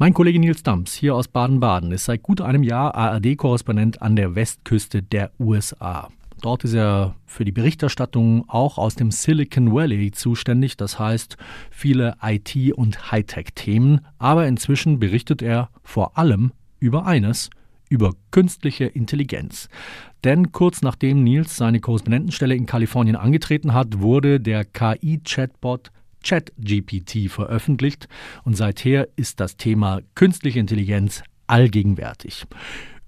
Mein Kollege Nils Dams hier aus Baden-Baden ist seit gut einem Jahr ARD-Korrespondent an der Westküste der USA. Dort ist er für die Berichterstattung auch aus dem Silicon Valley zuständig, das heißt viele IT- und Hightech-Themen, aber inzwischen berichtet er vor allem über eines, über künstliche Intelligenz. Denn kurz nachdem Nils seine Korrespondentenstelle in Kalifornien angetreten hat, wurde der KI-Chatbot ChatGPT veröffentlicht und seither ist das Thema künstliche Intelligenz allgegenwärtig.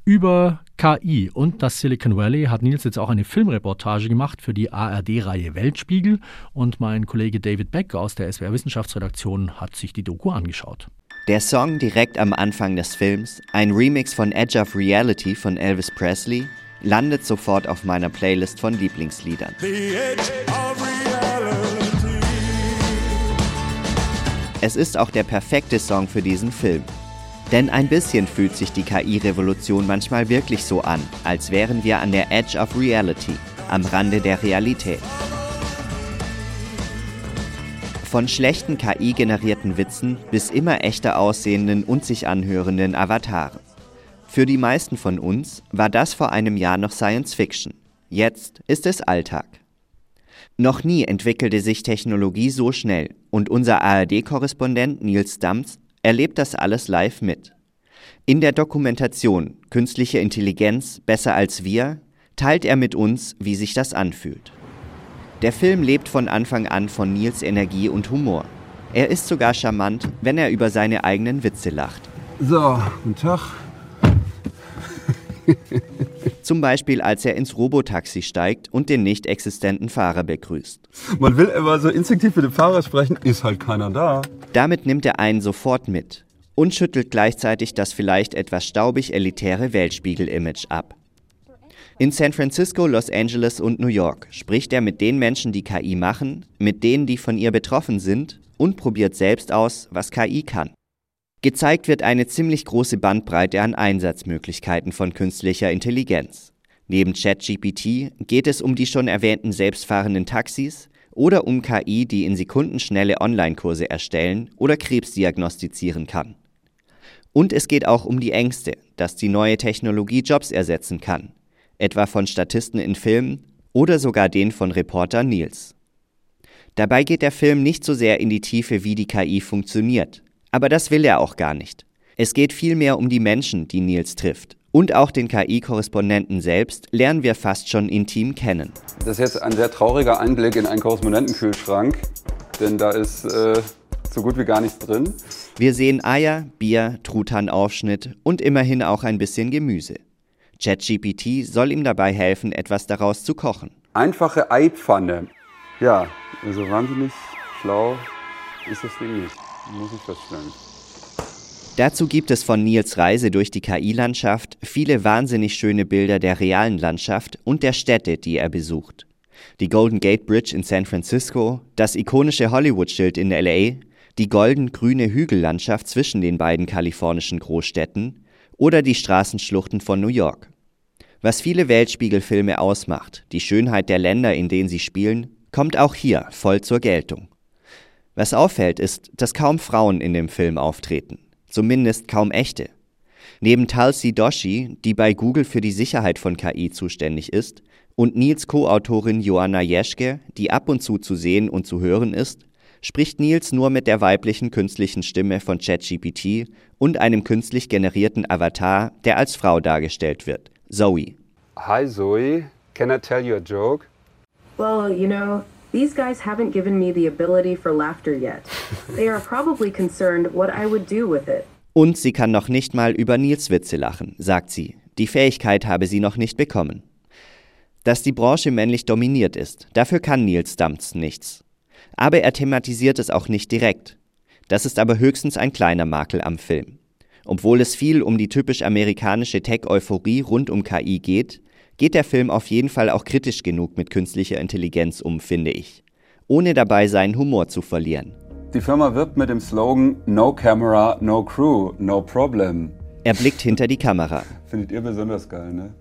Über KI und das Silicon Valley hat Nils jetzt auch eine Filmreportage gemacht für die ARD-Reihe Weltspiegel und mein Kollege David Beck aus der SWR Wissenschaftsredaktion hat sich die Doku angeschaut. Der Song direkt am Anfang des Films, ein Remix von Edge of Reality von Elvis Presley, landet sofort auf meiner Playlist von Lieblingsliedern. Es ist auch der perfekte Song für diesen Film. Denn ein bisschen fühlt sich die KI-Revolution manchmal wirklich so an, als wären wir an der Edge of Reality, am Rande der Realität. Von schlechten KI-generierten Witzen bis immer echter aussehenden und sich anhörenden Avataren. Für die meisten von uns war das vor einem Jahr noch Science Fiction. Jetzt ist es Alltag. Noch nie entwickelte sich Technologie so schnell und unser ARD-Korrespondent Nils Dams erlebt das alles live mit. In der Dokumentation Künstliche Intelligenz besser als wir teilt er mit uns, wie sich das anfühlt. Der Film lebt von Anfang an von Nils Energie und Humor. Er ist sogar charmant, wenn er über seine eigenen Witze lacht. So, guten Tag. Zum Beispiel, als er ins Robotaxi steigt und den nicht existenten Fahrer begrüßt. Man will immer so instinktiv mit dem Fahrer sprechen, ist halt keiner da. Damit nimmt er einen sofort mit und schüttelt gleichzeitig das vielleicht etwas staubig elitäre Weltspiegel-Image ab. In San Francisco, Los Angeles und New York spricht er mit den Menschen, die KI machen, mit denen, die von ihr betroffen sind und probiert selbst aus, was KI kann. Gezeigt wird eine ziemlich große Bandbreite an Einsatzmöglichkeiten von künstlicher Intelligenz. Neben ChatGPT geht es um die schon erwähnten selbstfahrenden Taxis oder um KI, die in Sekunden schnelle Online-Kurse erstellen oder Krebs diagnostizieren kann. Und es geht auch um die Ängste, dass die neue Technologie Jobs ersetzen kann, etwa von Statisten in Filmen oder sogar den von Reporter Nils. Dabei geht der Film nicht so sehr in die Tiefe, wie die KI funktioniert, aber das will er auch gar nicht. Es geht vielmehr um die Menschen, die Nils trifft. Und auch den KI-Korrespondenten selbst lernen wir fast schon intim kennen. Das ist jetzt ein sehr trauriger Einblick in einen Korrespondentenkühlschrank, denn da ist äh, so gut wie gar nichts drin. Wir sehen Eier, Bier, Truthahnaufschnitt und immerhin auch ein bisschen Gemüse. ChatGPT soll ihm dabei helfen, etwas daraus zu kochen. Einfache Eipfanne. Ja, also wahnsinnig schlau ist das Ding nicht muss ich feststellen. Dazu gibt es von Nils Reise durch die KI-Landschaft viele wahnsinnig schöne Bilder der realen Landschaft und der Städte, die er besucht. Die Golden Gate Bridge in San Francisco, das ikonische Hollywood-Schild in LA, die golden-grüne Hügellandschaft zwischen den beiden kalifornischen Großstädten oder die Straßenschluchten von New York. Was viele Weltspiegelfilme ausmacht, die Schönheit der Länder, in denen sie spielen, kommt auch hier voll zur Geltung. Was auffällt, ist, dass kaum Frauen in dem Film auftreten. Zumindest kaum echte. Neben Tulsi Doshi, die bei Google für die Sicherheit von KI zuständig ist, und Nils Co-Autorin Joanna Jeschke, die ab und zu zu sehen und zu hören ist, spricht Nils nur mit der weiblichen künstlichen Stimme von ChatGPT und einem künstlich generierten Avatar, der als Frau dargestellt wird, Zoe. Hi Zoe, can I tell you a joke? Well, you know, These guys haven't given me the ability for laughter yet. They are probably concerned what I would do with it. Und sie kann noch nicht mal über Nils Witze lachen, sagt sie. Die Fähigkeit habe sie noch nicht bekommen. Dass die Branche männlich dominiert ist, dafür kann Nils Damps nichts. Aber er thematisiert es auch nicht direkt. Das ist aber höchstens ein kleiner Makel am Film. Obwohl es viel um die typisch amerikanische Tech-Euphorie rund um KI geht, geht der Film auf jeden Fall auch kritisch genug mit künstlicher Intelligenz um, finde ich, ohne dabei seinen Humor zu verlieren. Die Firma wirbt mit dem Slogan No Camera, No Crew, No Problem. Er blickt hinter die Kamera. Findet ihr besonders geil, ne?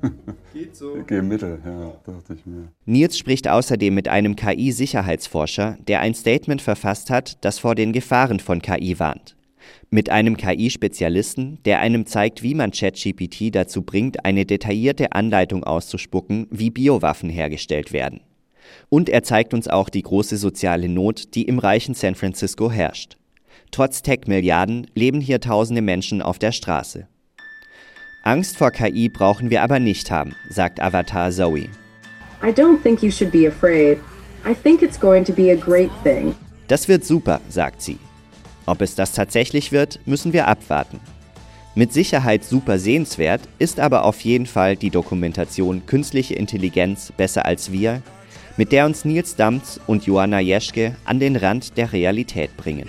Geht so. Geh Mittel, ja, dachte ich mir. Nils spricht außerdem mit einem KI-Sicherheitsforscher, der ein Statement verfasst hat, das vor den Gefahren von KI warnt. Mit einem KI-Spezialisten, der einem zeigt, wie man ChatGPT dazu bringt, eine detaillierte Anleitung auszuspucken, wie Biowaffen hergestellt werden. Und er zeigt uns auch die große soziale Not, die im reichen San Francisco herrscht. Trotz Tech-Milliarden leben hier tausende Menschen auf der Straße. Angst vor KI brauchen wir aber nicht haben, sagt Avatar Zoe. I don't think you should be afraid. I think it's going to be a great thing. Das wird super, sagt sie. Ob es das tatsächlich wird, müssen wir abwarten. Mit Sicherheit super sehenswert ist aber auf jeden Fall die Dokumentation Künstliche Intelligenz besser als wir, mit der uns Nils Damz und Joanna Jeschke an den Rand der Realität bringen.